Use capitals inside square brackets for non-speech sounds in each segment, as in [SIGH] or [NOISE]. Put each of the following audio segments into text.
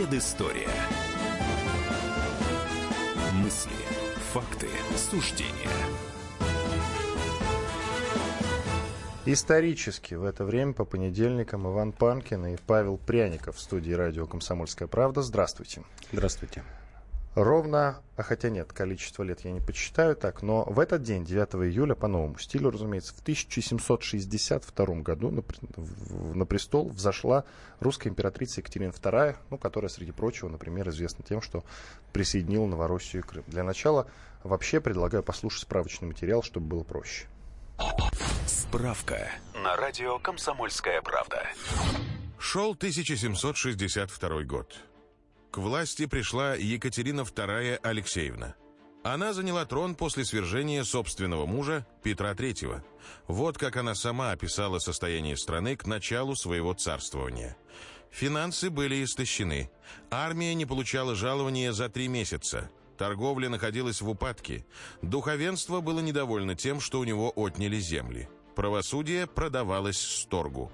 Предыстория. Мысли, факты, суждения. Исторически в это время по понедельникам Иван Панкин и Павел Пряников в студии радио «Комсомольская правда». Здравствуйте. Здравствуйте. Ровно, а хотя нет, количество лет я не почитаю так, но в этот день, 9 июля, по новому стилю, разумеется, в 1762 году на, на престол взошла русская императрица Екатерина II, ну, которая, среди прочего, например, известна тем, что присоединила Новороссию и Крым. Для начала вообще предлагаю послушать справочный материал, чтобы было проще. Справка на радио «Комсомольская правда». Шел 1762 год. К власти пришла Екатерина II Алексеевна. Она заняла трон после свержения собственного мужа Петра III. Вот как она сама описала состояние страны к началу своего царствования. Финансы были истощены. Армия не получала жалования за три месяца. Торговля находилась в упадке. Духовенство было недовольно тем, что у него отняли земли. Правосудие продавалось сторгу.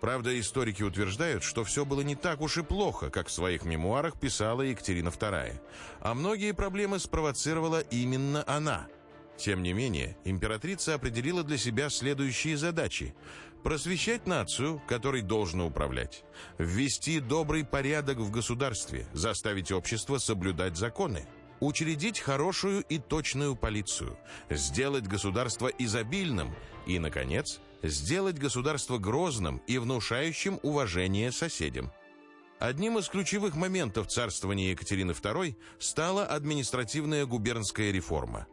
Правда, историки утверждают, что все было не так уж и плохо, как в своих мемуарах писала Екатерина II. А многие проблемы спровоцировала именно она. Тем не менее, императрица определила для себя следующие задачи. Просвещать нацию, которой должно управлять. Ввести добрый порядок в государстве, заставить общество соблюдать законы учредить хорошую и точную полицию, сделать государство изобильным и, наконец, сделать государство грозным и внушающим уважение соседям. Одним из ключевых моментов царствования Екатерины II стала административная губернская реформа.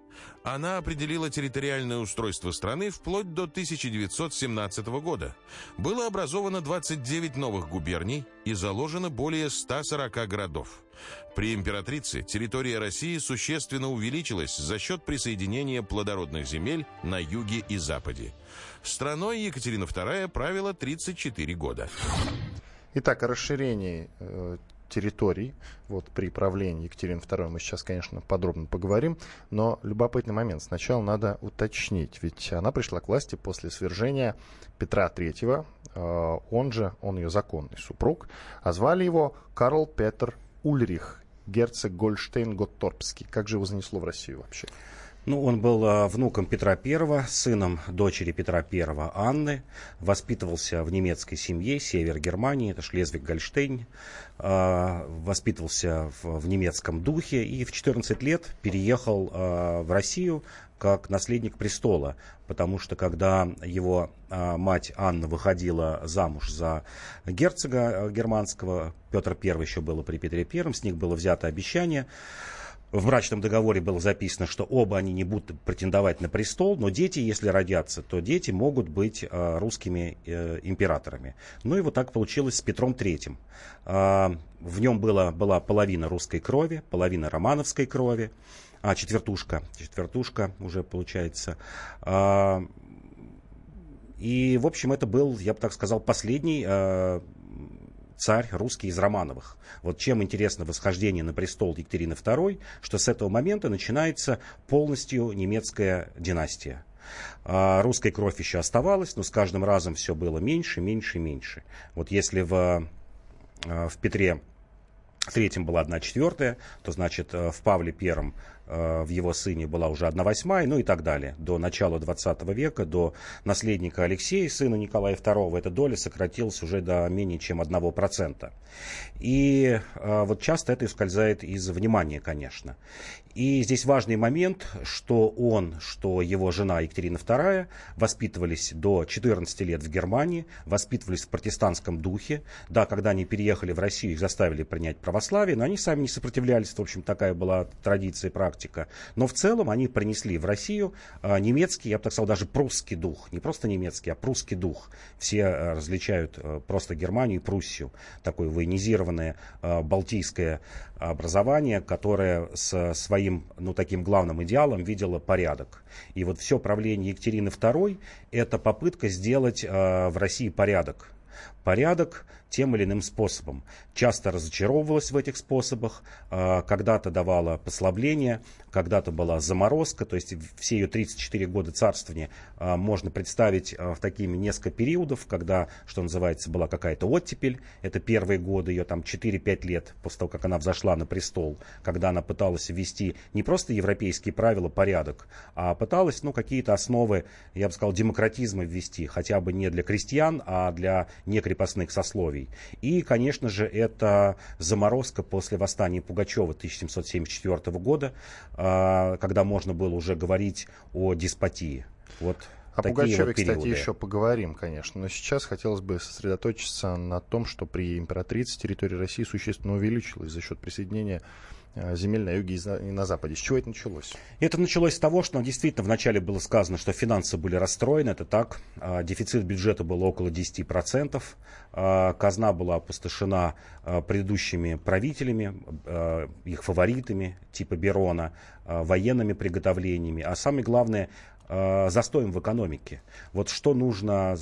Она определила территориальное устройство страны вплоть до 1917 года. Было образовано 29 новых губерний и заложено более 140 городов. При императрице территория России существенно увеличилась за счет присоединения плодородных земель на юге и западе. Страной Екатерина II правила 34 года. Итак, о расширении э, территорий вот, при правлении Екатерины II мы сейчас, конечно, подробно поговорим, но любопытный момент. Сначала надо уточнить, ведь она пришла к власти после свержения Петра III, э, он же, он ее законный супруг, а звали его Карл Петр Ульрих, герцог Гольштейн-Готторпский. Как же его занесло в Россию вообще? Ну, он был э, внуком Петра I, сыном дочери Петра I Анны, воспитывался в немецкой семье, север Германии, это Шлезвиг-Гольштейн, э, воспитывался в, немецком духе и в 14 лет переехал э, в Россию как наследник престола, потому что когда его э, мать Анна выходила замуж за герцога германского, Петр I еще было при Петре I, с них было взято обещание, в брачном договоре было записано, что оба они не будут претендовать на престол, но дети, если родятся, то дети могут быть э, русскими э, императорами. Ну и вот так получилось с Петром III. Э, в нем было, была половина русской крови, половина романовской крови, а четвертушка, четвертушка уже получается. Э, и, в общем, это был, я бы так сказал, последний э, царь русский из Романовых. Вот чем интересно восхождение на престол Екатерины II, что с этого момента начинается полностью немецкая династия. А русская кровь еще оставалась, но с каждым разом все было меньше, меньше, меньше. Вот если в, а, в Петре Третьем была одна четвертая, то значит э, в Павле Первом в его сыне была уже одна восьмая, ну и так далее. До начала 20 века, до наследника Алексея, сына Николая II, эта доля сократилась уже до менее чем 1%. И э, вот часто это ускользает из внимания, конечно. И здесь важный момент, что он, что его жена Екатерина II воспитывались до 14 лет в Германии, воспитывались в протестантском духе. Да, когда они переехали в Россию, их заставили принять православие, но они сами не сопротивлялись. В общем, такая была традиция и практика. Но в целом они принесли в Россию а, немецкий, я бы так сказал, даже прусский дух. Не просто немецкий, а прусский дух. Все а, различают а, просто Германию и Пруссию. Такое военизированное балтийское образование, которое с своим, ну, таким главным идеалом видело порядок. И вот все правление Екатерины II – это попытка сделать в России порядок порядок, тем или иным способом. Часто разочаровывалась в этих способах, э, когда-то давала послабление, когда-то была заморозка, то есть все ее 34 года царствования э, можно представить э, в такими несколько периодов, когда, что называется, была какая-то оттепель, это первые годы, ее там 4-5 лет после того, как она взошла на престол, когда она пыталась ввести не просто европейские правила, порядок, а пыталась, ну, какие-то основы, я бы сказал, демократизма ввести, хотя бы не для крестьян, а для некрепостных сословий. И, конечно же, это заморозка после восстания Пугачева 1774 года, а, когда можно было уже говорить о деспотии. Вот о Пугачеве, вот кстати, еще поговорим, конечно. Но сейчас хотелось бы сосредоточиться на том, что при императрице территория России существенно увеличилась за счет присоединения земель на юге и на западе. С чего это началось? Это началось с того, что действительно вначале было сказано, что финансы были расстроены, это так. А, дефицит бюджета был около 10%. А, казна была опустошена а, предыдущими правителями, их фаворитами, типа Берона, военными приготовлениями. А самое главное, э, застоем в экономике. Вот что нужно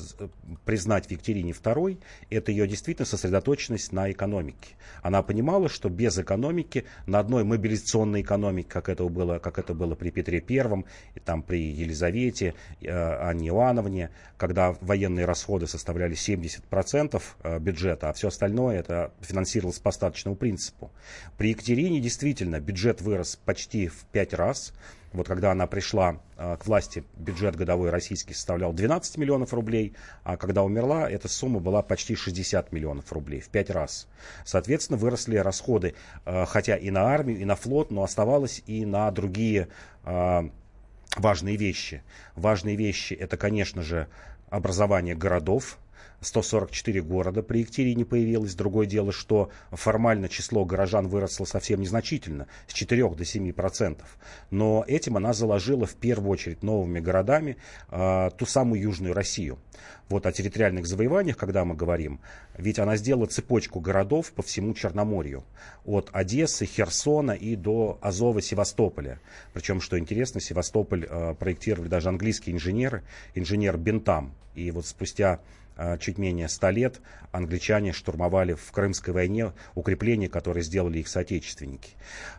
признать в Екатерине II, это ее действительно сосредоточенность на экономике. Она понимала, что без экономики, на одной мобилизационной экономике, как это было, как это было при Петре I, и там при Елизавете, э, Анне Иоанновне, когда военные расходы составляли 70% э, бюджета, а все остальное это финансировалось по остаточному принципу. При Екатерине действительно бюджет вырос почти в 5 раз, вот когда она пришла э, к власти, бюджет годовой российский составлял 12 миллионов рублей, а когда умерла, эта сумма была почти 60 миллионов рублей, в 5 раз. Соответственно, выросли расходы, э, хотя и на армию, и на флот, но оставалось и на другие э, важные вещи. Важные вещи это, конечно же, образование городов, 144 города при Екатерине появилось. Другое дело, что формально число горожан выросло совсем незначительно, с 4 до 7 процентов. Но этим она заложила в первую очередь новыми городами э, ту самую Южную Россию. Вот о территориальных завоеваниях, когда мы говорим, ведь она сделала цепочку городов по всему Черноморью. От Одессы, Херсона и до Азова, Севастополя. Причем, что интересно, Севастополь э, проектировали даже английские инженеры, инженер Бентам. И вот спустя чуть менее 100 лет англичане штурмовали в Крымской войне укрепления, которые сделали их соотечественники.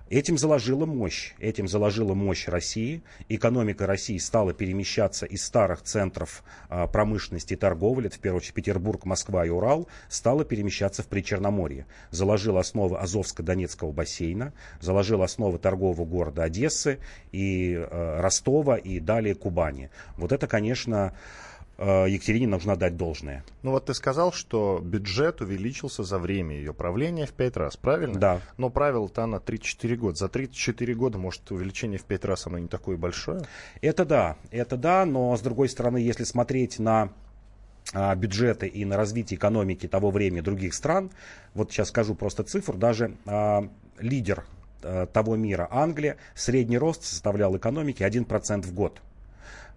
Этим заложила мощь. Этим заложила мощь России. Экономика России стала перемещаться из старых центров а, промышленности и торговли, это в первую очередь Петербург, Москва и Урал, стала перемещаться в Причерноморье. Заложила основы Азовско-Донецкого бассейна, заложила основы торгового города Одессы и э, Ростова и далее Кубани. Вот это, конечно, Екатерине нужно дать должное. Ну вот ты сказал, что бюджет увеличился за время ее правления в пять раз, правильно? Да. Но правило-то на 34 года. За 34 года, может, увеличение в пять раз оно не такое большое? Это да, это да, но с другой стороны, если смотреть на а, бюджеты и на развитие экономики того времени других стран, вот сейчас скажу просто цифру, даже а, лидер а, того мира, Англия, средний рост составлял экономики 1% в год.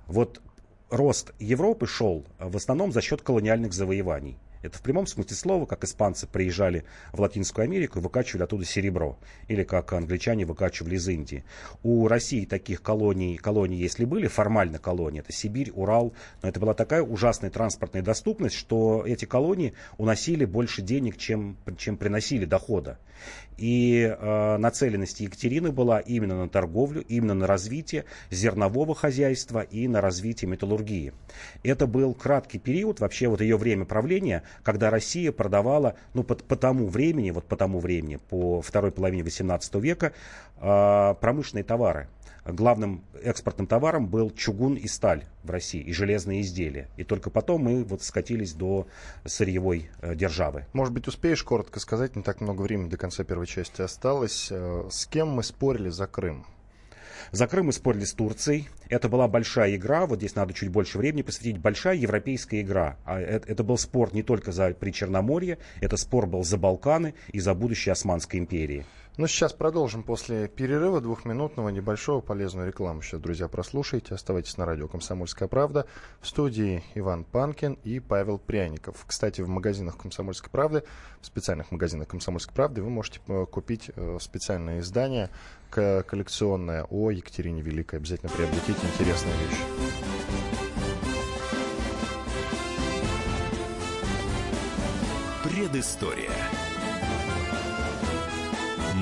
Вот рост Европы шел в основном за счет колониальных завоеваний. Это в прямом смысле слова, как испанцы приезжали в Латинскую Америку и выкачивали оттуда серебро. Или как англичане выкачивали из Индии. У России таких колоний, колоний если были, формально колонии, это Сибирь, Урал, но это была такая ужасная транспортная доступность, что эти колонии уносили больше денег, чем, чем приносили дохода. И э, нацеленность Екатерины была именно на торговлю, именно на развитие зернового хозяйства и на развитие металлургии. Это был краткий период, вообще вот ее время правления, когда Россия продавала, ну, по, по тому времени, вот по тому времени, по второй половине 18 века, э, промышленные товары. Главным экспортным товаром был чугун и сталь в России, и железные изделия. И только потом мы вот скатились до сырьевой э, державы. Может быть, успеешь коротко сказать, не так много времени до конца первой части осталось. Э, с кем мы спорили за Крым? За Крым мы спорили с Турцией. Это была большая игра, вот здесь надо чуть больше времени посвятить. Большая европейская игра. А это, это был спор не только за Причерноморье, это спор был за Балканы и за будущее Османской империи. Ну, сейчас продолжим после перерыва двухминутного небольшого полезную рекламу. Сейчас, друзья, прослушайте. Оставайтесь на радио «Комсомольская правда». В студии Иван Панкин и Павел Пряников. Кстати, в магазинах «Комсомольской правды», в специальных магазинах «Комсомольской правды» вы можете э, купить э, специальное издание коллекционное о Екатерине Великой. Обязательно приобретите интересные вещи. Предыстория.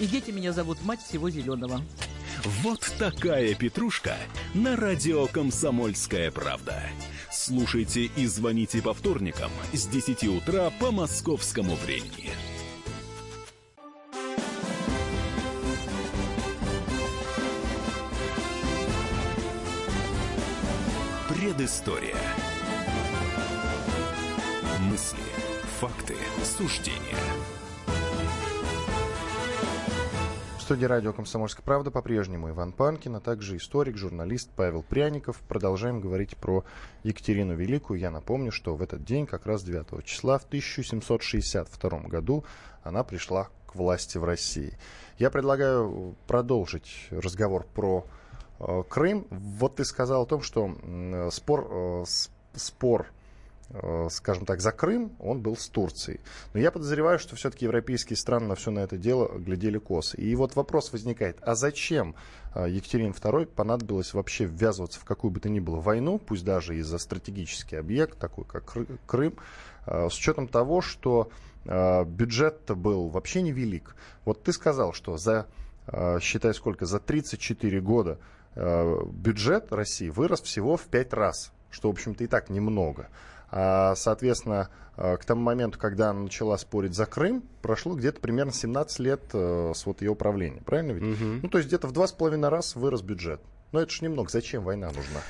И дети меня зовут мать всего зеленого. Вот такая петрушка на радио «Комсомольская правда». Слушайте и звоните по вторникам с 10 утра по московскому времени. Предыстория. Мысли, факты, суждения. Студии радио «Комсомольская правда» по-прежнему Иван Панкин, а также историк, журналист Павел Пряников. Продолжаем говорить про Екатерину Великую. Я напомню, что в этот день, как раз 9 числа, в 1762 году, она пришла к власти в России. Я предлагаю продолжить разговор про Э, Крым. Вот ты сказал о том, что спор, э, спор э, скажем так, за Крым, он был с Турцией. Но я подозреваю, что все-таки европейские страны на все на это дело глядели косо. И вот вопрос возникает, а зачем Екатерине II понадобилось вообще ввязываться в какую бы то ни было войну, пусть даже и за стратегический объект, такой как Крым, с учетом того, что бюджет был вообще невелик. Вот ты сказал, что за, считай сколько, за 34 года Э, бюджет России вырос всего в пять раз, что, в общем-то, и так немного. А, соответственно, э, к тому моменту, когда она начала спорить за Крым, прошло где-то примерно 17 лет э, с вот ее правления, правильно ведь? Угу. Ну, то есть где-то в два с половиной раз вырос бюджет. Но это же немного. Зачем война нужна?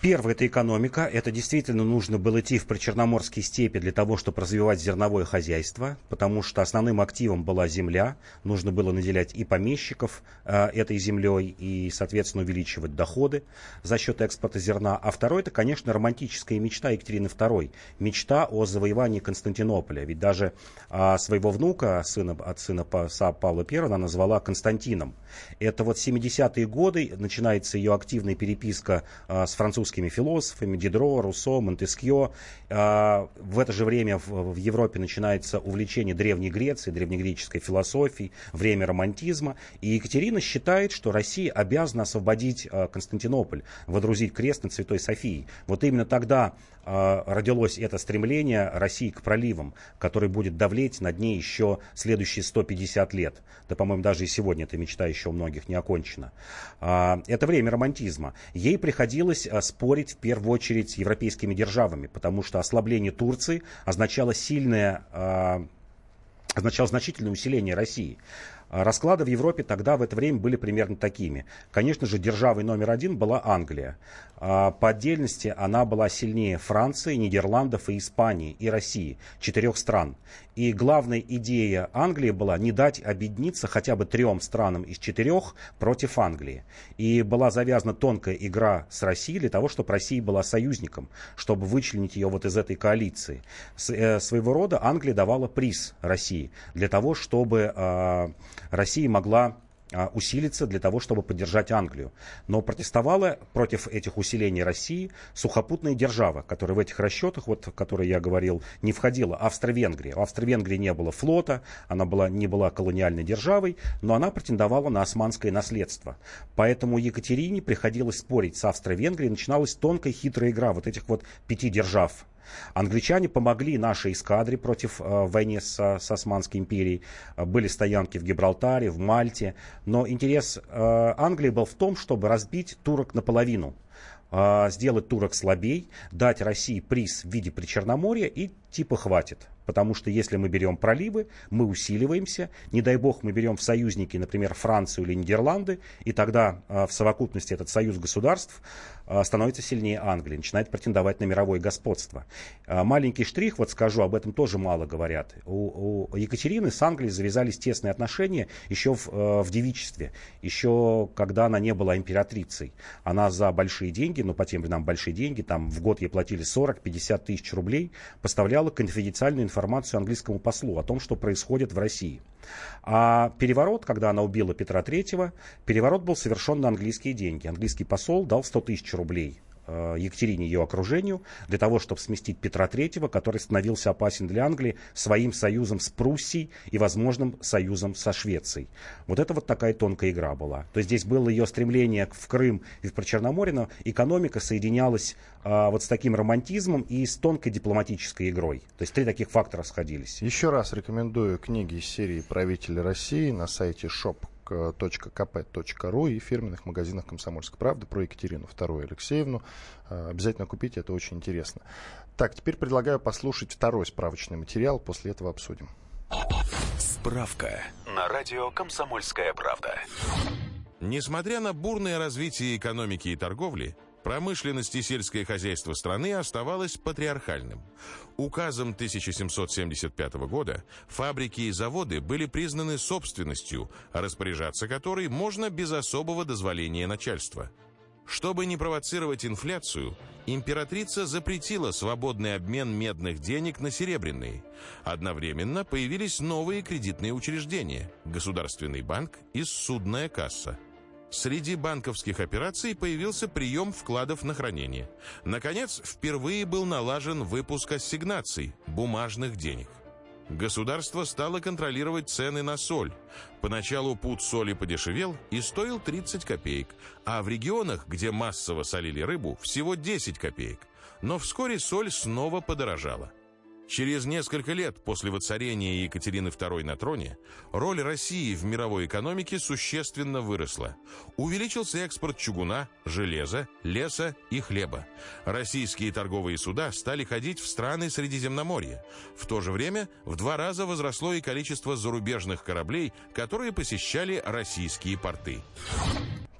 Первое – это экономика. Это действительно нужно было идти в причерноморские степи для того, чтобы развивать зерновое хозяйство, потому что основным активом была земля. Нужно было наделять и помещиков э, этой землей, и, соответственно, увеличивать доходы за счет экспорта зерна. А второе – это, конечно, романтическая мечта Екатерины II. Мечта о завоевании Константинополя. Ведь даже э, своего внука, сына, от сына Павла I, она назвала Константином. Это вот 70-е годы, начинается ее активная переписка э, с французским французскими философами Дидро, Руссо, Монтескье. А, в это же время в Европе начинается увлечение Древней Греции, древнегреческой философией, время романтизма. И Екатерина считает, что Россия обязана освободить а, Константинополь, водрузить крест над Святой Софией. Вот именно тогда а, родилось это стремление России к проливам, который будет давлеть над ней еще следующие 150 лет. Да, по-моему, даже и сегодня эта мечта еще у многих не окончена. Это время романтизма. Ей приходилось спорить в первую очередь с европейскими державами, потому что ослабление Турции означало сильное означало значительное усиление России. Расклады в Европе тогда в это время были примерно такими. Конечно же, державой номер один была Англия. А, по отдельности она была сильнее Франции, Нидерландов и Испании, и России, четырех стран. И главная идея Англии была не дать объединиться хотя бы трем странам из четырех против Англии. И была завязана тонкая игра с Россией для того, чтобы Россия была союзником, чтобы вычленить ее вот из этой коалиции. С, э, своего рода Англия давала приз России для того, чтобы э, Россия могла а, усилиться для того, чтобы поддержать Англию. Но протестовала против этих усилений России сухопутная держава, которая в этих расчетах, вот, о которой я говорил, не входила. Австро-Венгрия. В Австро-Венгрии не было флота, она была, не была колониальной державой, но она претендовала на османское наследство. Поэтому Екатерине приходилось спорить с Австро-Венгрией, начиналась тонкая хитрая игра вот этих вот пяти держав Англичане помогли нашей эскадре против э, войны с, с Османской империей. Э, были стоянки в Гибралтаре, в Мальте. Но интерес э, Англии был в том, чтобы разбить турок наполовину э, сделать турок слабей, дать России приз в виде Причерноморья и типа хватит. Потому что если мы берем проливы, мы усиливаемся. Не дай бог мы берем в союзники, например, Францию или Нидерланды, и тогда э, в совокупности этот союз государств становится сильнее Англии, начинает претендовать на мировое господство. Э, маленький штрих, вот скажу, об этом тоже мало говорят. У, у Екатерины с Англией завязались тесные отношения еще в, в девичестве, еще когда она не была императрицей. Она за большие деньги, ну по тем временам большие деньги, там в год ей платили 40-50 тысяч рублей, поставляла конфиденциальную информацию английскому послу о том, что происходит в России. А переворот, когда она убила Петра Третьего, переворот был совершен на английские деньги. Английский посол дал 100 тысяч рублей Екатерине и ее окружению для того, чтобы сместить Петра III, который становился опасен для Англии своим союзом с Пруссией и возможным союзом со Швецией. Вот это вот такая тонкая игра была. То есть здесь было ее стремление в Крым и в Прочерноморье, но экономика соединялась а, вот с таким романтизмом и с тонкой дипломатической игрой. То есть три таких фактора сходились. Еще раз рекомендую книги из серии «Правители России» на сайте shop kp.ru и фирменных магазинах «Комсомольской правды» про Екатерину II Алексеевну. Э, обязательно купите, это очень интересно. Так, теперь предлагаю послушать второй справочный материал, после этого обсудим. Справка на радио «Комсомольская правда». Несмотря на бурное развитие экономики и торговли, Промышленность и сельское хозяйство страны оставалось патриархальным. Указом 1775 года фабрики и заводы были признаны собственностью, распоряжаться которой можно без особого дозволения начальства. Чтобы не провоцировать инфляцию, императрица запретила свободный обмен медных денег на серебряные. Одновременно появились новые кредитные учреждения – Государственный банк и Судная касса – Среди банковских операций появился прием вкладов на хранение. Наконец, впервые был налажен выпуск ассигнаций, бумажных денег. Государство стало контролировать цены на соль. Поначалу пуд соли подешевел и стоил 30 копеек, а в регионах, где массово солили рыбу, всего 10 копеек. Но вскоре соль снова подорожала. Через несколько лет после воцарения Екатерины II на троне роль России в мировой экономике существенно выросла. Увеличился экспорт чугуна, железа, леса и хлеба. Российские торговые суда стали ходить в страны Средиземноморья. В то же время в два раза возросло и количество зарубежных кораблей, которые посещали российские порты.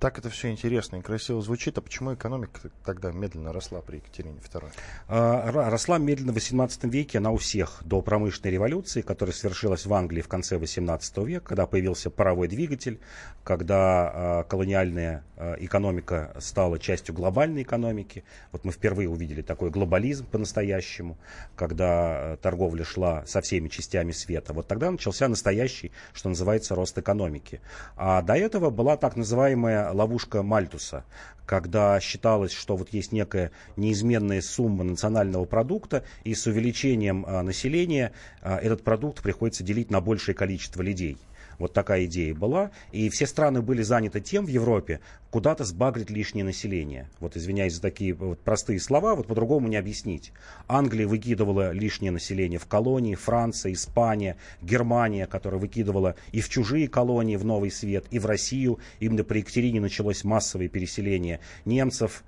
Так это все интересно и красиво звучит. А почему экономика тогда медленно росла при Екатерине II? А, росла медленно в XVIII веке, она у всех, до промышленной революции, которая совершилась в Англии в конце XVIII века, когда появился паровой двигатель, когда а, колониальная а, экономика стала частью глобальной экономики. Вот мы впервые увидели такой глобализм по-настоящему, когда торговля шла со всеми частями света. Вот тогда начался настоящий, что называется, рост экономики. А до этого была так называемая ловушка Мальтуса, когда считалось, что вот есть некая неизменная сумма национального продукта, и с увеличением а, населения а, этот продукт приходится делить на большее количество людей. Вот такая идея была. И все страны были заняты тем в Европе, куда-то сбагрить лишнее население. Вот извиняюсь за такие вот простые слова, вот по-другому не объяснить. Англия выкидывала лишнее население в колонии, Франция, Испания, Германия, которая выкидывала и в чужие колонии, в Новый Свет, и в Россию. Именно при Екатерине началось массовое переселение немцев,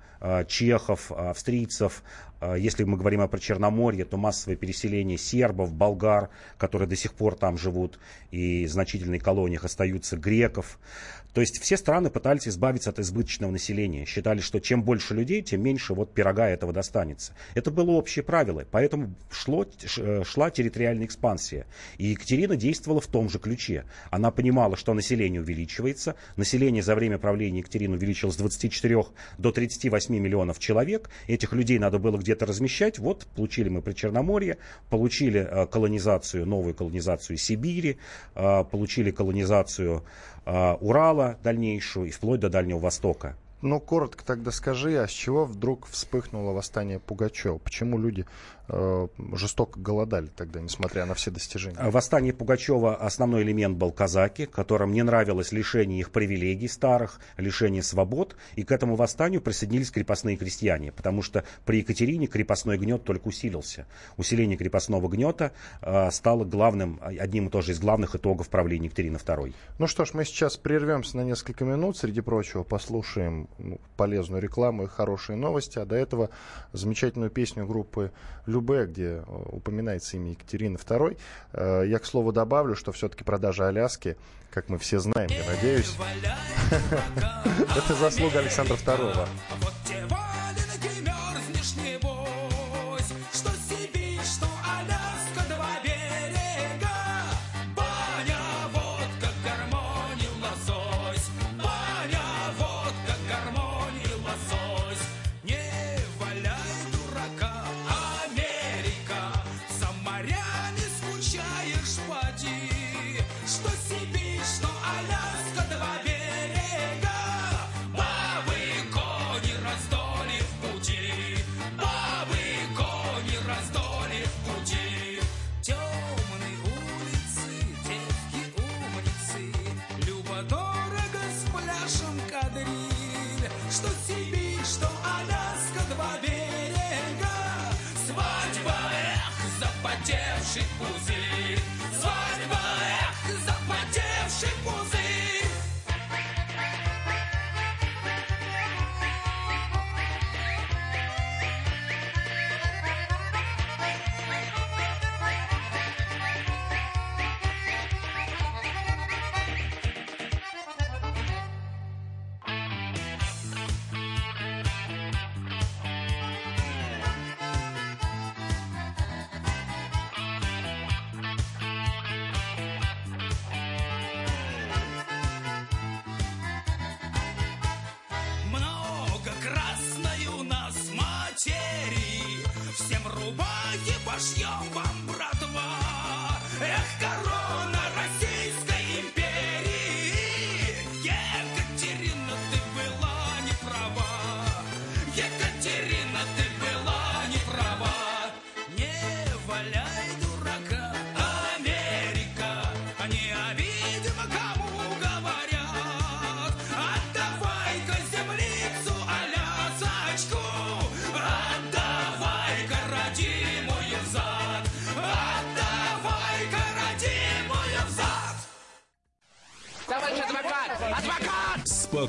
чехов, австрийцев, а, если мы говорим о Черноморье, то массовое переселение сербов, болгар, которые до сих пор там живут, и в значительных колониях остаются греков. То есть все страны пытались избавиться от избыточного населения. Считали, что чем больше людей, тем меньше вот пирога этого достанется. Это было общее правило. Поэтому шло, э, шла территориальная экспансия. И Екатерина действовала в том же ключе. Она понимала, что население увеличивается. Население за время правления Екатерины увеличилось с 24 до 38 миллионов человек. Этих людей надо было где-то размещать. Вот получили мы при Черноморье, получили э, колонизацию, новую колонизацию Сибири, э, получили колонизацию Урала дальнейшую и вплоть до Дальнего Востока. Ну, коротко тогда скажи, а с чего вдруг вспыхнуло восстание Пугачева? Почему люди э, жестоко голодали тогда, несмотря на все достижения. Восстание Пугачева основной элемент был казаки, которым не нравилось лишение их привилегий старых, лишение свобод, и к этому восстанию присоединились крепостные крестьяне, потому что при Екатерине крепостной гнет только усилился. Усиление крепостного гнета э, стало главным, одним и тоже из главных итогов правления Екатерины II. Ну что ж, мы сейчас прервемся на несколько минут, среди прочего послушаем ну, полезную рекламу и хорошие новости, а до этого замечательную песню группы Любе, где э, упоминается имя Екатерины II. Э, я, к слову, добавлю, что все-таки продажа Аляски, как мы все знаем, я надеюсь, [LAUGHS] это заслуга Александра II.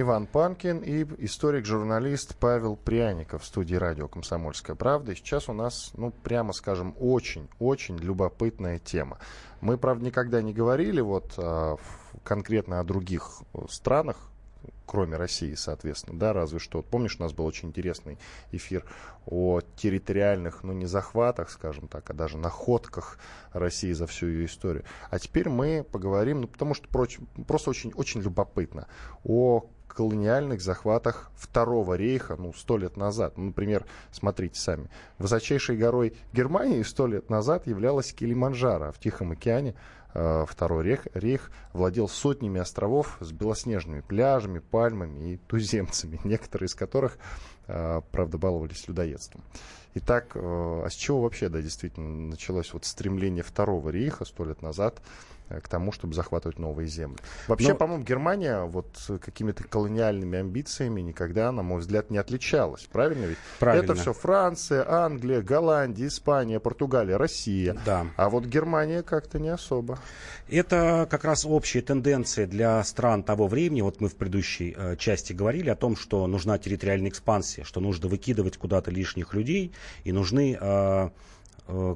Иван Панкин и историк-журналист Павел Пряников в студии радио «Комсомольская правда». И сейчас у нас, ну, прямо скажем, очень-очень любопытная тема. Мы, правда, никогда не говорили вот а, конкретно о других э, странах, кроме России, соответственно, да, разве что. Вот помнишь, у нас был очень интересный эфир о территориальных, ну, не захватах, скажем так, а даже находках России за всю ее историю. А теперь мы поговорим, ну, потому что проч- просто очень, очень любопытно, о колониальных захватах Второго рейха, ну, сто лет назад. Ну, например, смотрите сами. Высочайшей горой Германии сто лет назад являлась Килиманджаро, а в Тихом океане э, Второй рейх, рейх владел сотнями островов с белоснежными пляжами, пальмами и туземцами, [LAUGHS] некоторые из которых, э, правда, баловались людоедством. Итак, э, а с чего вообще, да, действительно началось вот стремление Второго рейха сто лет назад к тому, чтобы захватывать новые земли. Вообще, Ну- по-моему, Германия вот какими-то колониальными амбициями никогда, на мой взгляд, не отличалась. Правильно ведь? Правильно. Это все Франция, Англия, Голландия, Испания, Португалия, Россия. Да. А вот Германия как-то не особо. Это как раз общая тенденция для стран того времени. Вот мы в предыдущей э, части говорили о том, что нужна территориальная экспансия, что нужно выкидывать куда-то лишних людей и нужны э, э,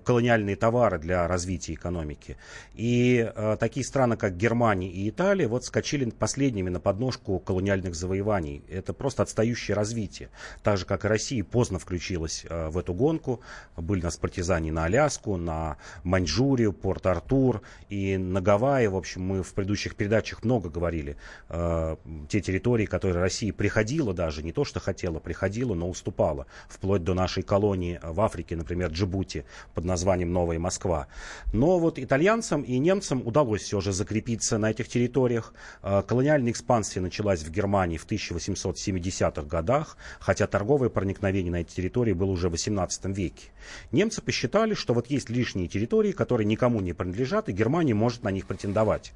колониальные товары для развития экономики. И э, такие страны, как Германия и Италия, вот скачали последними на подножку колониальных завоеваний. Это просто отстающее развитие. Так же, как и Россия поздно включилась э, в эту гонку. Были у нас партизане на Аляску, на Маньчжурию, Порт-Артур и на Гавайи. В общем, мы в предыдущих передачах много говорили. Э, те территории, которые Россия приходила даже, не то что хотела, приходила, но уступала. Вплоть до нашей колонии в Африке, например, Джибути, под названием Новая Москва. Но вот итальянцам и немцам удалось все же закрепиться на этих территориях. Э, Колониальная экспансия началась в Германии в 1870-х годах, хотя торговое проникновение на эти территории было уже в 18 веке. Немцы посчитали, что вот есть лишние территории, которые никому не принадлежат, и Германия может на них претендовать.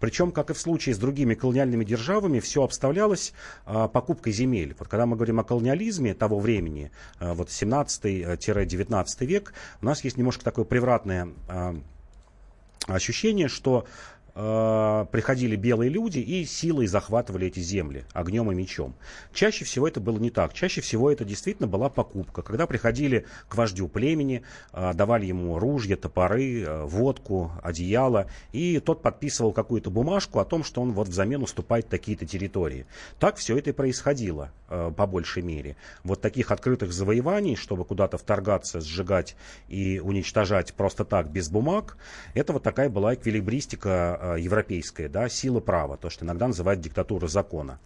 Причем, как и в случае с другими колониальными державами, все обставлялось а, покупкой земель. Вот когда мы говорим о колониализме того времени, а, вот 17-19 век, у нас есть немножко такое превратное а, ощущение, что э, приходили белые люди и силой захватывали эти земли огнем и мечом. Чаще всего это было не так. Чаще всего это действительно была покупка. Когда приходили к вождю племени, э, давали ему ружья, топоры, э, водку, одеяло, и тот подписывал какую-то бумажку о том, что он вот взамен уступает такие-то территории. Так все это и происходило по большей мере. Вот таких открытых завоеваний, чтобы куда-то вторгаться, сжигать и уничтожать просто так, без бумаг, это вот такая была эквилибристика э, европейская, да, сила права, то, что иногда называют диктатура закона.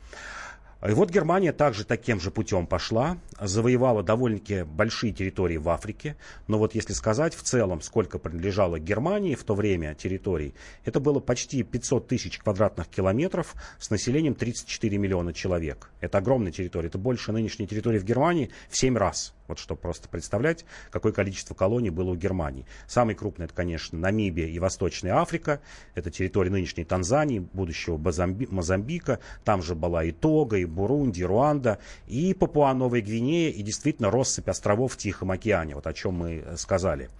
И вот Германия также таким же путем пошла, завоевала довольно-таки большие территории в Африке, но вот если сказать в целом, сколько принадлежало Германии в то время территорий, это было почти 500 тысяч квадратных километров с населением 34 миллиона человек. Это огромная территория, это больше нынешней территории в Германии в 7 раз. Вот чтобы просто представлять, какое количество колоний было у Германии. Самый крупный это, конечно, Намибия и Восточная Африка. Это территория нынешней Танзании, будущего Базамби- Мозамбика. Там же была и Тога, и Бурунди, и Руанда, и Папуа-Новая Гвинея, и действительно россыпь островов в Тихом океане, вот о чем мы э, сказали.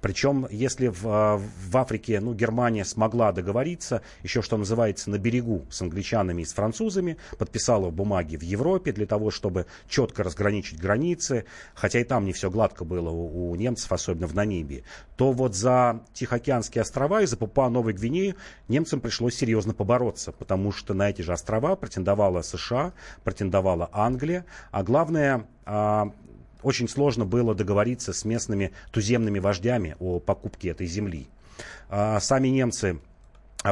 Причем, если в, э, в Африке ну, Германия смогла договориться, еще что называется, на берегу с англичанами и с французами, подписала бумаги в Европе для того, чтобы четко разграничить границы, хотя и там не все гладко было у, у немцев, особенно в Намибии, то вот за Тихоокеанские острова и за Папуа-Новой Гвинею немцам пришлось серьезно побороться, потому что на эти же острова претендовала США, претендовала Англия, а главное, а, очень сложно было договориться с местными туземными вождями о покупке этой земли. А, сами немцы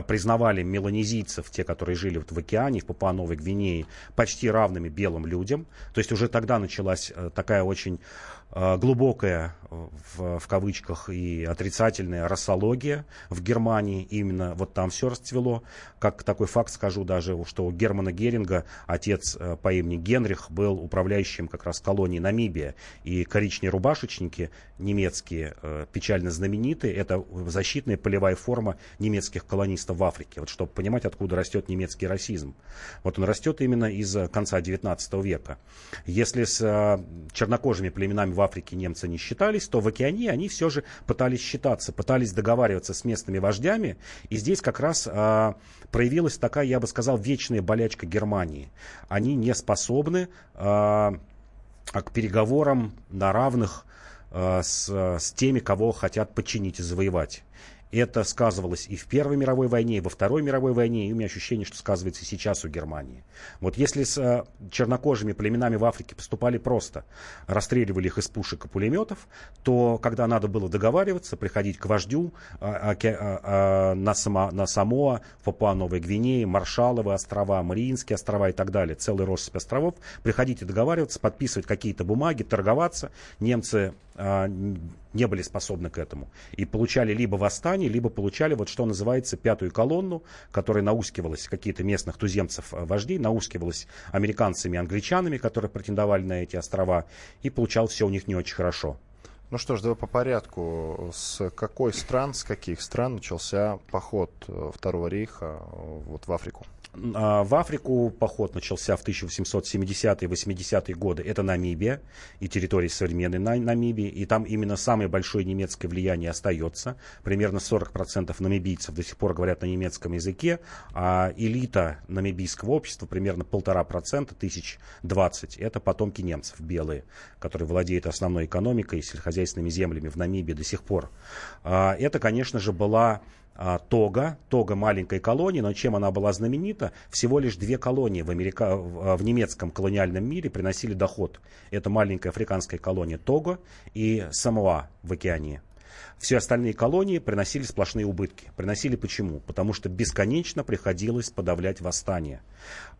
признавали меланезийцев, те, которые жили вот в океане, в Папуа-Новой Гвинее, почти равными белым людям. То есть уже тогда началась э, такая очень глубокая, в, в кавычках, и отрицательная рассология в Германии. Именно вот там все расцвело. Как такой факт скажу даже, что у Германа Геринга отец э, по имени Генрих был управляющим как раз колонией Намибия. И коричневые рубашечники немецкие, печально знаменитые, это защитная полевая форма немецких колонистов в Африке. Вот чтобы понимать, откуда растет немецкий расизм. Вот он растет именно из конца 19 века. Если с чернокожими племенами в Африке немцы не считались, то в Океании они все же пытались считаться, пытались договариваться с местными вождями. И здесь как раз а, проявилась такая, я бы сказал, вечная болячка Германии. Они не способны а, к переговорам на равных а, с, с теми, кого хотят подчинить и завоевать. Это сказывалось и в Первой мировой войне, и во Второй мировой войне, и у меня ощущение, что сказывается и сейчас у Германии. Вот если с э, чернокожими племенами в Африке поступали просто, расстреливали их из пушек и пулеметов, то когда надо было договариваться, приходить к вождю э, э, э, на, Само, на Самоа, Папуа-Новой Гвинеи, Маршаловы острова, Мариинские острова и так далее, целый россыпь островов, приходите договариваться, подписывать какие-то бумаги, торговаться. Немцы э, не были способны к этому. И получали либо восстание, либо получали вот что называется пятую колонну, которая наускивалась какие-то местных туземцев э, вождей, наускивалась американцами и англичанами, которые претендовали на эти острова, и получалось все у них не очень хорошо. Ну что ж, давай по порядку. С какой стран, с каких стран начался поход э, Второго рейха э, вот в Африку? А, в Африку поход начался в 1870-е 80-е годы. Это Намибия и территория современной Намибии. И там именно самое большое немецкое влияние остается. Примерно 40% намибийцев до сих пор говорят на немецком языке. А элита намибийского общества, примерно полтора процента, тысяч двадцать, это потомки немцев белые, которые владеют основной экономикой и сельскохозяйственными землями в Намибии до сих пор. А, это, конечно же, была Тога, Тога маленькой колонии, но чем она была знаменита? Всего лишь две колонии в, Америка, в немецком колониальном мире приносили доход. Это маленькая африканская колония Тога и Самоа в океане. Все остальные колонии приносили сплошные убытки. Приносили почему? Потому что бесконечно приходилось подавлять восстание.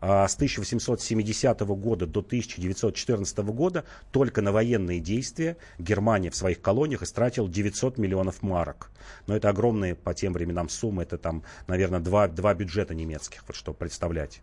А с 1870 года до 1914 года только на военные действия Германия в своих колониях истратила 900 миллионов марок. Но это огромные по тем временам суммы. Это там, наверное, два, два бюджета немецких, вот чтобы представлять.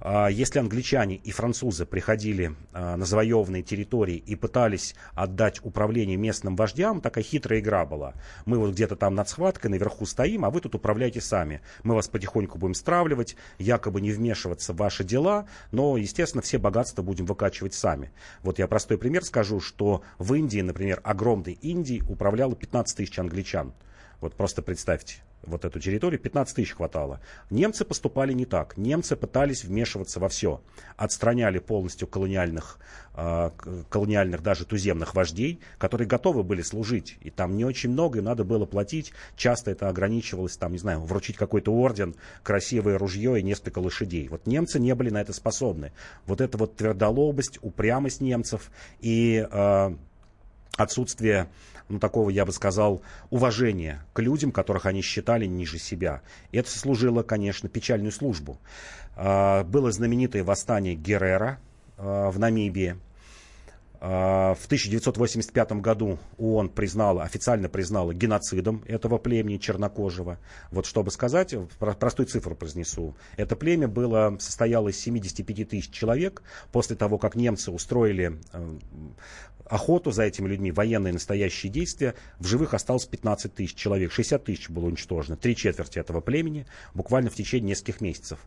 А если англичане и французы приходили а, на завоеванные территории и пытались отдать управление местным вождям, такая хитрая игра была. Мы вот где-то там над схваткой наверху стоим, а вы тут управляете сами. Мы вас потихоньку будем стравливать, якобы не вмешиваться в ваши дела, но, естественно, все богатства будем выкачивать сами. Вот я простой пример скажу, что в Индии, например, огромной Индии управляло 15 тысяч англичан. Вот просто представьте вот эту территорию, 15 тысяч хватало. Немцы поступали не так. Немцы пытались вмешиваться во все. Отстраняли полностью колониальных, э, колониальных даже туземных вождей, которые готовы были служить. И там не очень много, им надо было платить. Часто это ограничивалось, там, не знаю, вручить какой-то орден, красивое ружье и несколько лошадей. Вот немцы не были на это способны. Вот эта вот твердолобость, упрямость немцев и э, отсутствие ну, такого, я бы сказал, уважения к людям, которых они считали ниже себя. И это служило, конечно, печальную службу. А, было знаменитое восстание Геррера а, в Намибии. А, в 1985 году ООН признала, официально признала геноцидом этого племени чернокожего. Вот чтобы сказать, простую цифру произнесу. Это племя было, состояло из 75 тысяч человек. После того, как немцы устроили э, охоту за этими людьми, военные настоящие действия, в живых осталось 15 тысяч человек, 60 тысяч было уничтожено, три четверти этого племени буквально в течение нескольких месяцев.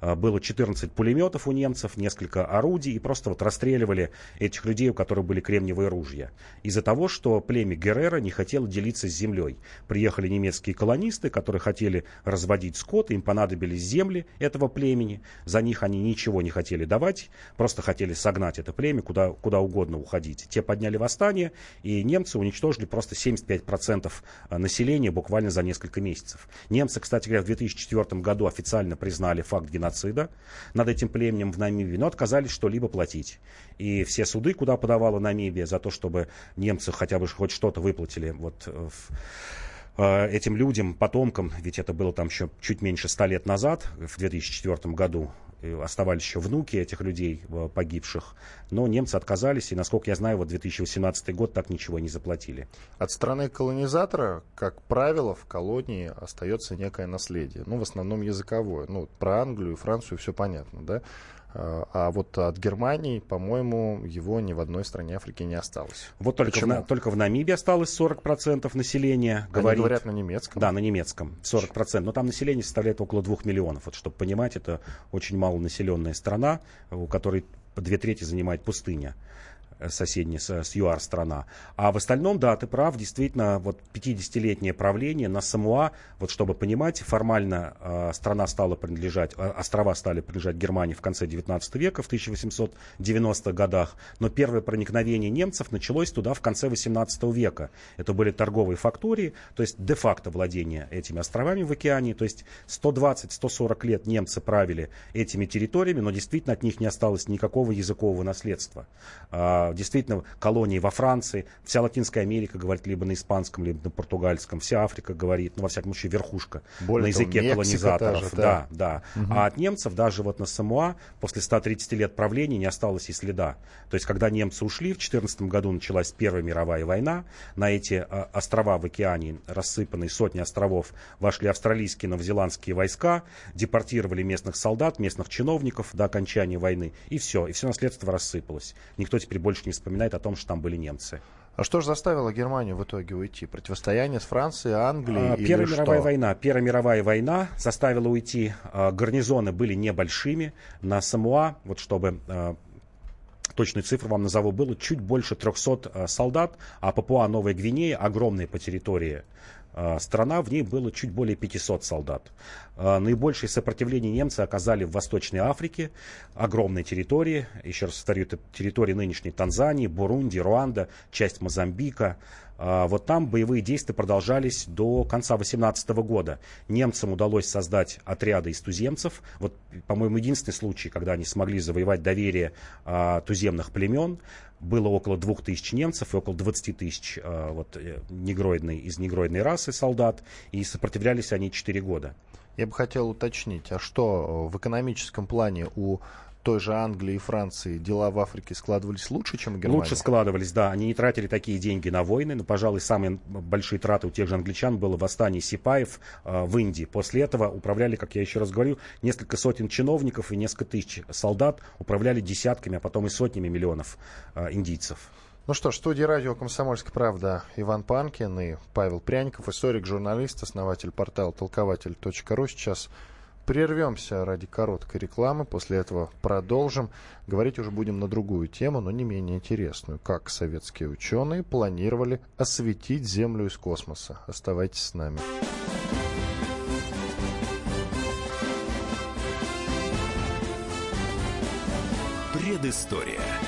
А, было 14 пулеметов у немцев, несколько орудий, и просто вот расстреливали этих людей, у которых были кремниевые ружья. Из-за того, что племя Геррера не хотело делиться с землей. Приехали немецкие колонисты, которые хотели разводить скот, им понадобились земли этого племени, за них они ничего не хотели давать, просто хотели согнать это племя, куда, куда угодно уходить. Те подняли восстание, и немцы уничтожили просто 75% населения буквально за несколько месяцев. Немцы, кстати говоря, в 2004 году официально признали факт геноцида над этим племенем в Намибии, но отказались что-либо платить. И все суды, куда подавала Намибия за то, чтобы немцы хотя бы хоть что-то выплатили вот э, в э, этим людям, потомкам, ведь это было там еще чуть меньше ста лет назад, в 2004 году, оставались еще внуки этих людей э, погибших, но немцы отказались, и, насколько я знаю, вот 2018 год так ничего не заплатили. От страны колонизатора, как правило, в колонии остается некое наследие, ну, в основном языковое. Ну, про Англию и Францию все понятно, да? А, а вот от Германии, по-моему, его ни в одной стране Африки не осталось. Вот только, в, только в Намибии осталось 40% населения. Они говорит, говорят на немецком? Да, на немецком. 40%. Но там население составляет около 2 миллионов. Вот, чтобы понимать, это очень малонаселенная страна, у которой две трети занимает пустыня. Э, соседняя с, с ЮАР страна. А в остальном, да, ты прав, действительно, вот 50-летнее правление на Самуа, вот чтобы понимать, формально э, страна стала принадлежать, э, острова стали принадлежать Германии в конце 19 века, в 1890-х годах, но первое проникновение немцев началось туда в конце 18 века. Это были торговые фактории, то есть де-факто владение этими островами в океане, то есть 120-140 лет немцы правили этими территориями, но действительно от них не осталось никакого языкового наследства. А, действительно колонии во Франции, вся Латинская Америка говорит либо на испанском, либо на португальском, вся Африка говорит, ну, во всяком случае, верхушка Более на языке того, колонизаторов. Же, да, да. да. Угу. А от немцев даже вот на Самуа после 130 лет правления не осталось и следа. То есть, когда немцы ушли, в 14 году началась Первая мировая война, на эти а, острова в океане, рассыпанные сотни островов, вошли австралийские, новозеландские войска, депортировали местных солдат, местных чиновников до окончания войны, и все, и все наследство рассыпалось. Никто теперь больше больше не вспоминает о том, что там были немцы. А что же заставило Германию в итоге уйти? Противостояние с Францией, Англией? А, Первая или мировая что? война. Первая мировая война заставила уйти. А, гарнизоны были небольшими. На Самуа, вот чтобы а, точную цифру вам назову, было чуть больше 300 а, солдат, а Папуа Новая Гвинея, огромная по территории а, страна, в ней было чуть более 500 солдат. А, наибольшее сопротивление немцы оказали в Восточной Африке, огромной территории, еще раз повторю, это территории нынешней Танзании, Бурунди, Руанда, часть Мозамбика. А, вот там боевые действия продолжались до конца 18 года. Немцам удалось создать отряды из туземцев. Вот, по-моему, единственный случай, когда они смогли завоевать доверие туземных племен было около двух тысяч немцев и около 20 тысяч вот, э, негроидной, из негроидной расы солдат, и сопротивлялись они 4 года. Я бы хотел уточнить, а что в экономическом плане у той же Англии и Франции дела в Африке складывались лучше, чем в Германии? Лучше складывались, да. Они не тратили такие деньги на войны. Но, пожалуй, самые большие траты у тех же англичан было восстание сипаев э, в Индии. После этого управляли, как я еще раз говорю, несколько сотен чиновников и несколько тысяч солдат управляли десятками, а потом и сотнями миллионов э, индийцев. Ну что ж, в радио «Комсомольская правда» Иван Панкин и Павел Пряников, историк, журналист, основатель портала толкователь.ру. Сейчас Прервемся ради короткой рекламы, после этого продолжим. Говорить уже будем на другую тему, но не менее интересную. Как советские ученые планировали осветить Землю из космоса. Оставайтесь с нами. Предыстория.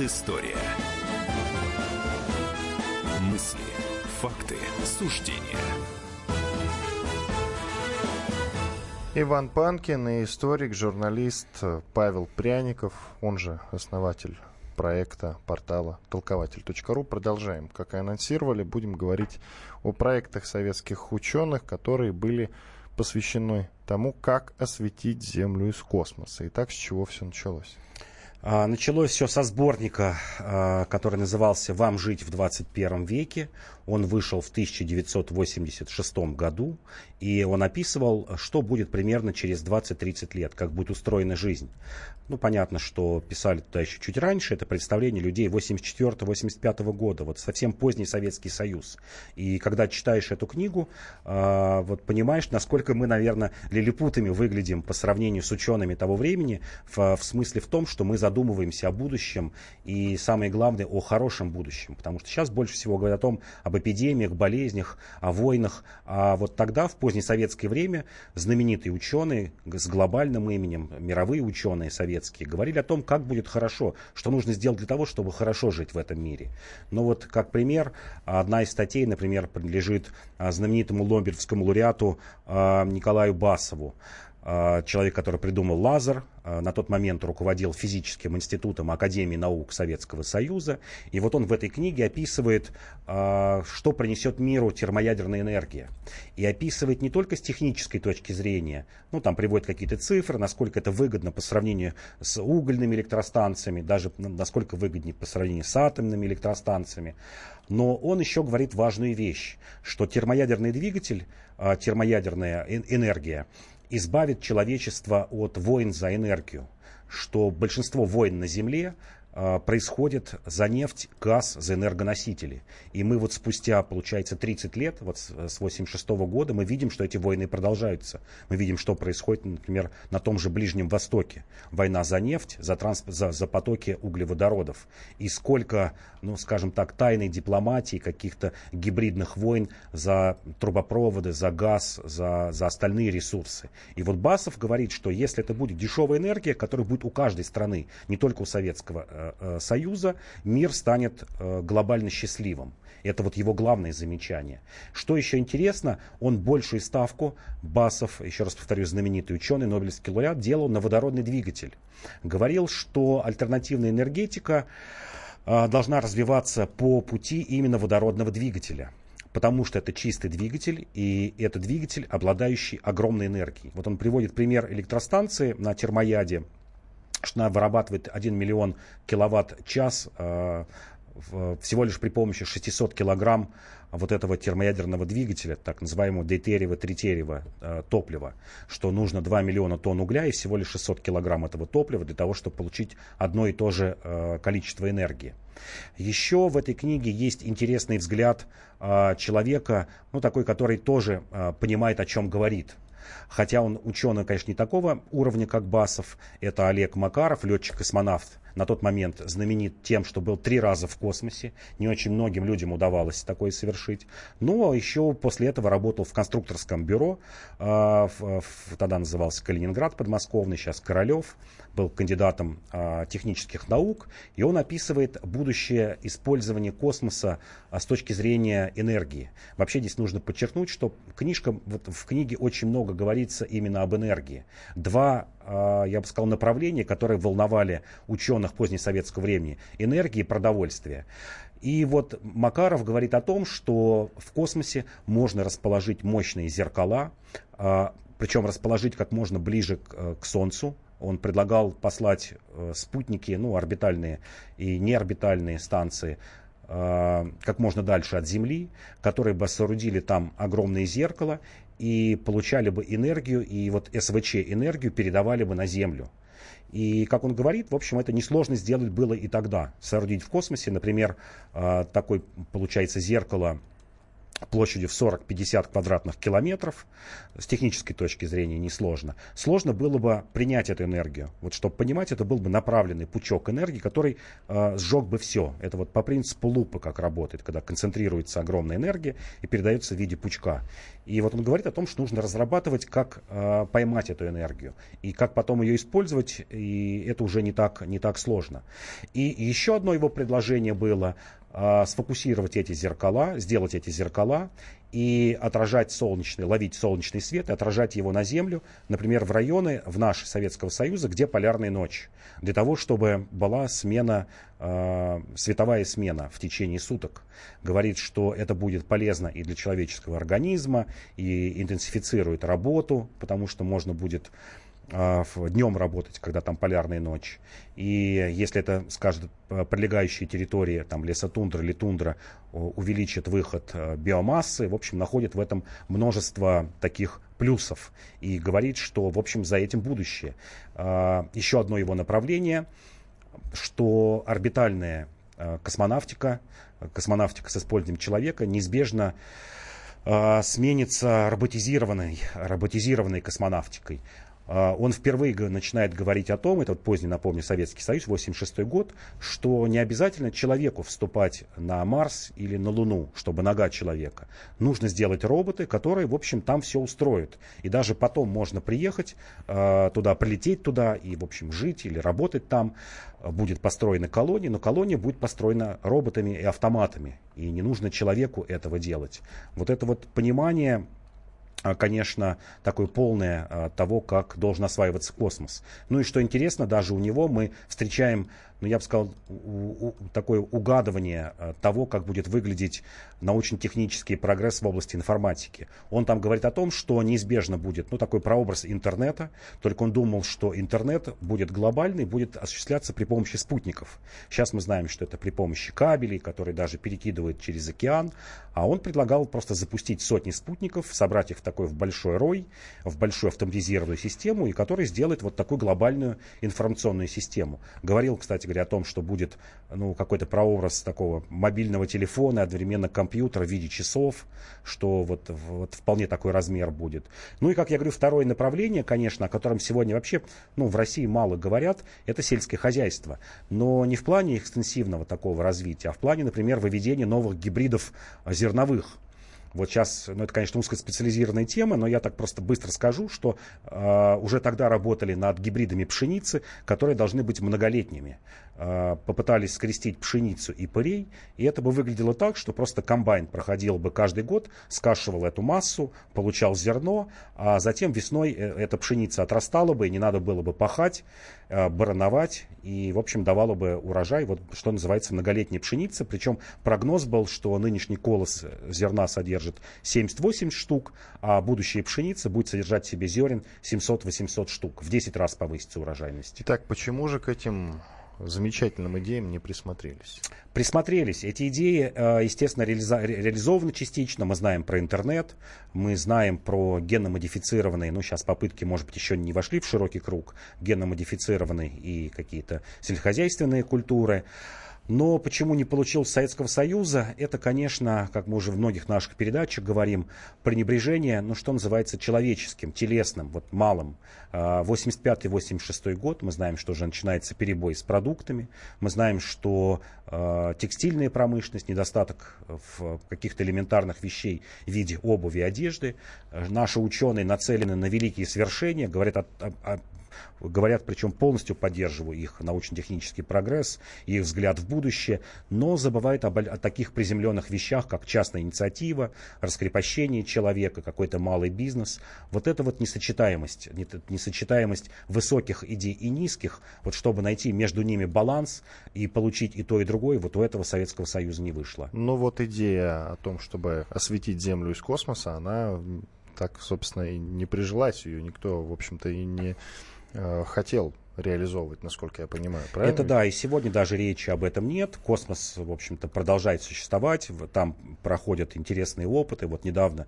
Предыстория. Мысли, факты, суждения. Иван Панкин и историк, журналист Павел Пряников, он же основатель проекта портала толкователь.ру. Продолжаем. Как и анонсировали, будем говорить о проектах советских ученых, которые были посвящены тому, как осветить Землю из космоса. Итак, с чего все началось? А, Началось все со сборника, а, который назывался «Вам жить в 21 веке». Он вышел в 1986 году, и он описывал, что будет примерно через 20-30 лет, как будет устроена жизнь. Ну, понятно, что писали туда еще чуть раньше, это представление людей 84-85 года, вот совсем поздний Советский Союз. И когда читаешь эту книгу, а, вот понимаешь, насколько мы, наверное, лилипутами выглядим по сравнению с учеными того времени, в, в смысле в том, что мы задумываемся о будущем и, самое главное, о хорошем будущем. Потому что сейчас больше всего говорят о том, об эпидемиях, болезнях, о войнах. А вот тогда, в позднесоветское время, знаменитые ученые с глобальным именем, мировые ученые советские, говорили о том, как будет хорошо, что нужно сделать для того, чтобы хорошо жить в этом мире. Но вот, как пример, одна из статей, например, принадлежит а, знаменитому Ломбердскому лауреату а, Николаю Басову. А, человек, который придумал лазер, а, на тот момент руководил физическим институтом Академии наук Советского Союза. И вот он в этой книге описывает, а, что принесет миру термоядерная энергия. И описывает не только с технической точки зрения, ну там приводит какие-то цифры, насколько это выгодно по сравнению с угольными электростанциями, даже насколько выгоднее по сравнению с атомными электростанциями. Но он еще говорит важную вещь, что термоядерный двигатель, термоядерная энергия, избавит человечество от войн за энергию, что большинство войн на Земле происходит за нефть, газ, за энергоносители. И мы вот спустя, получается, 30 лет, вот с 86 года, мы видим, что эти войны продолжаются. Мы видим, что происходит, например, на том же Ближнем Востоке. Война за нефть, за, транспорт, за, за потоки углеводородов. И сколько, ну, скажем так, тайной дипломатии, каких-то гибридных войн за трубопроводы, за газ, за, за остальные ресурсы. И вот Басов говорит, что если это будет дешевая энергия, которая будет у каждой страны, не только у советского э, Э, Союза, мир станет э, глобально счастливым. Это вот его главное замечание. Что еще интересно, он большую ставку, Басов, еще раз повторю, знаменитый ученый, Нобелевский лауреат, делал на водородный двигатель. Говорил, что альтернативная энергетика э, должна развиваться по пути именно водородного двигателя потому что это чистый двигатель, и это двигатель, обладающий огромной энергией. Вот он приводит пример электростанции на термояде, что она вырабатывает 1 миллион киловатт-час э, всего лишь при помощи 600 килограмм вот этого термоядерного двигателя, так называемого дейтериево-тритериево э, топлива, что нужно 2 миллиона тонн угля и всего лишь 600 килограмм этого топлива для того, чтобы получить одно и то же э, количество энергии. Еще в этой книге есть интересный взгляд человека, ну такой, который тоже понимает, о чем говорит. Хотя он ученый, конечно, не такого уровня, как Басов. Это Олег Макаров, летчик-космонавт на тот момент знаменит тем, что был три раза в космосе. Не очень многим людям удавалось такое совершить. Но еще после этого работал в конструкторском бюро. Э, в, в, тогда назывался Калининград подмосковный, сейчас Королев. Был кандидатом э, технических наук. И он описывает будущее использование космоса э, с точки зрения энергии. Вообще здесь нужно подчеркнуть, что книжка, вот в книге очень много говорится именно об энергии. Два а, я бы сказал, направления, которые волновали ученых позднесоветского времени. Энергии продовольствие. И вот Макаров говорит о том, что в космосе можно расположить мощные зеркала, а, причем расположить как можно ближе к, э, к Солнцу. Он предлагал послать э, спутники, ну, орбитальные и неорбитальные станции а, как можно дальше от Земли, которые бы соорудили там огромные зеркала и получали бы энергию, и вот СВЧ энергию передавали бы на Землю. И, как он говорит, в общем, это несложно сделать было и тогда. Соорудить в космосе, например, а, такой, получается, зеркало площадью в 40-50 квадратных километров, с технической точки зрения несложно. Сложно было бы принять эту энергию. Вот чтобы понимать, это был бы направленный пучок энергии, который э, сжег бы все. Это вот по принципу лупы как работает, когда концентрируется огромная энергия и передается в виде пучка. И вот он говорит о том, что нужно разрабатывать, как э, поймать эту энергию и как потом ее использовать, и это уже не так, не так сложно. И еще одно его предложение было сфокусировать эти зеркала, сделать эти зеркала и отражать солнечный, ловить солнечный свет и отражать его на Землю, например, в районы в наши Советского Союза, где полярная ночь, для того, чтобы была смена, э, световая смена в течение суток. Говорит, что это будет полезно и для человеческого организма, и интенсифицирует работу, потому что можно будет а, днем работать, когда там полярная ночь. И если это, скажет, п- прилегающие территории, там лесотундра или тундра, увеличит выход э, биомассы, в общем, находит в этом множество таких плюсов и говорит, что, в общем, за этим будущее. А, Еще одно его направление, что орбитальная э, космонавтика, э, космонавтика с использованием человека неизбежно э, сменится роботизированной, роботизированной космонавтикой. А, Он впервые начинает говорить о том, это вот поздний, напомню, Советский Союз, 86 год, что не обязательно человеку вступать на Марс или на Луну, чтобы нога человека. Нужно сделать роботы, которые, в общем, там все устроят. И даже потом можно приехать э, туда, прилететь туда и, в общем, жить или работать там. Будет построена колония, но колония будет построена роботами и автоматами. И не нужно человеку этого делать. Вот это вот понимание а, конечно, такое полное а, того, как должен осваиваться космос. Ну и что интересно, даже у него мы встречаем, ну я бы сказал, у- у- такое угадывание а, того, как будет выглядеть научно-технический прогресс в области информатики. Он там говорит о том, что неизбежно будет, ну такой прообраз интернета, только он думал, что интернет будет глобальный, будет осуществляться при помощи спутников. Сейчас мы знаем, что это при помощи кабелей, которые даже перекидывают через океан, а он предлагал просто запустить сотни спутников, собрать их в такой в большой рой, в большую автоматизированную систему, и который сделает вот такую глобальную информационную систему. Говорил, кстати говоря, о том, что будет ну, какой-то прообраз такого мобильного телефона, одновременно компьютера в виде часов, что вот, вот вполне такой размер будет. Ну и, как я говорю, второе направление, конечно, о котором сегодня вообще ну, в России мало говорят, это сельское хозяйство. Но не в плане экстенсивного такого развития, а в плане, например, выведения новых гибридов э, зерновых. Вот сейчас, ну это, конечно, узкоспециализированная тема, но я так просто быстро скажу, что э, уже тогда работали над гибридами пшеницы, которые должны быть многолетними. Э, попытались скрестить пшеницу и пырей, и это бы выглядело так, что просто комбайн проходил бы каждый год, скашивал эту массу, получал зерно, а затем весной э, эта пшеница отрастала бы, и не надо было бы пахать, барановать, и, в общем, давала бы урожай, вот что называется многолетняя пшеница. Причем прогноз был, что нынешний колос э, зерна содержит 70-80 штук, а будущая пшеница будет содержать в себе зерен 700-800 штук. В 10 раз повысится урожайность. Итак, почему же к этим замечательным идеям не присмотрелись? Присмотрелись. Эти идеи, э, естественно, реализованы частично. Мы знаем про интернет, мы знаем про генно-модифицированные, ну, сейчас попытки, может быть, еще не вошли в широкий круг, генно-модифицированные и какие-то сельскохозяйственные культуры. Но почему не получилось Советского Союза, это, конечно, как мы уже в многих наших передачах говорим, пренебрежение, ну, что называется, человеческим, телесным, вот малым. А, 85-86 год, мы знаем, что уже начинается перебой с продуктами, мы знаем, что э, текстильная промышленность, недостаток в каких-то элементарных вещей в виде обуви и одежды. Наши ученые нацелены на великие свершения, говорят о, о- о говорят, причем полностью поддерживаю их научно-технический прогресс, их взгляд в будущее, но забывают об, о таких приземленных вещах, как частная инициатива, раскрепощение человека, какой-то малый бизнес. Вот это вот несочетаемость, не- несочетаемость высоких идей и низких, вот чтобы найти между ними баланс и получить и то, и другое, вот у этого Советского Союза не вышло. Ну вот идея о том, чтобы осветить Землю из космоса, она так, собственно, и не прижилась. Ее никто, в общем-то, и не э, хотел реализовывать, насколько я понимаю. Правильно? Это да, и сегодня даже речи об этом нет. Космос, в общем-то, продолжает существовать. Там проходят интересные опыты. Вот недавно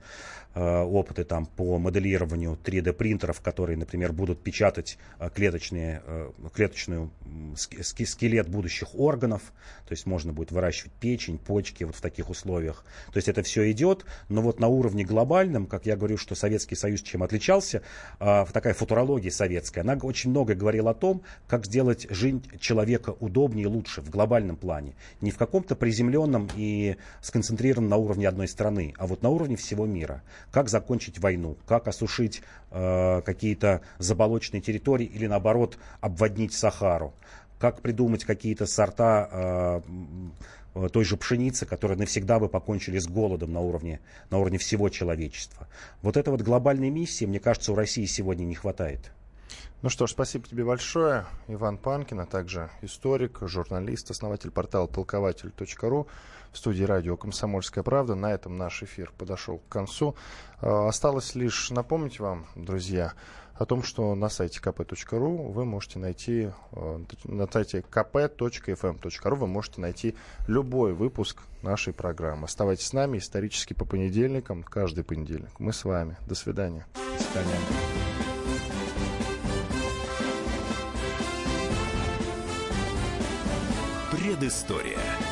опыты там по моделированию 3D принтеров, которые, например, будут печатать э, клеточные, э, клеточную скелет будущих органов. То есть можно будет выращивать печень, почки вот в таких условиях. То есть это все идет, но вот на уровне глобальном, как я говорю, что Советский Союз чем отличался, э, такая футурология советская, она очень много говорила о том, как сделать жизнь человека удобнее и лучше в глобальном плане. Не в каком-то приземленном и сконцентрированном на уровне одной страны, а вот на уровне всего мира. Как закончить войну, как осушить э, какие-то заболоченные территории или наоборот обводнить Сахару. Как придумать какие-то сорта э, той же пшеницы, которые навсегда бы покончили с голодом на уровне, на уровне всего человечества. Вот этой вот глобальной миссии, мне кажется, у России сегодня не хватает. Ну что ж, спасибо тебе большое. Иван Панкин, а также историк, журналист, основатель портала толкователь.ру в студии радио «Комсомольская правда». На этом наш эфир подошел к концу. Э, Осталось лишь напомнить вам, друзья, о том, что на сайте kp.ru вы можете найти, э, на сайте kp.fm.ru вы можете найти любой выпуск нашей программы. Оставайтесь с нами исторически по понедельникам, каждый понедельник. Мы с вами. До свидания. До свидания. Предыстория.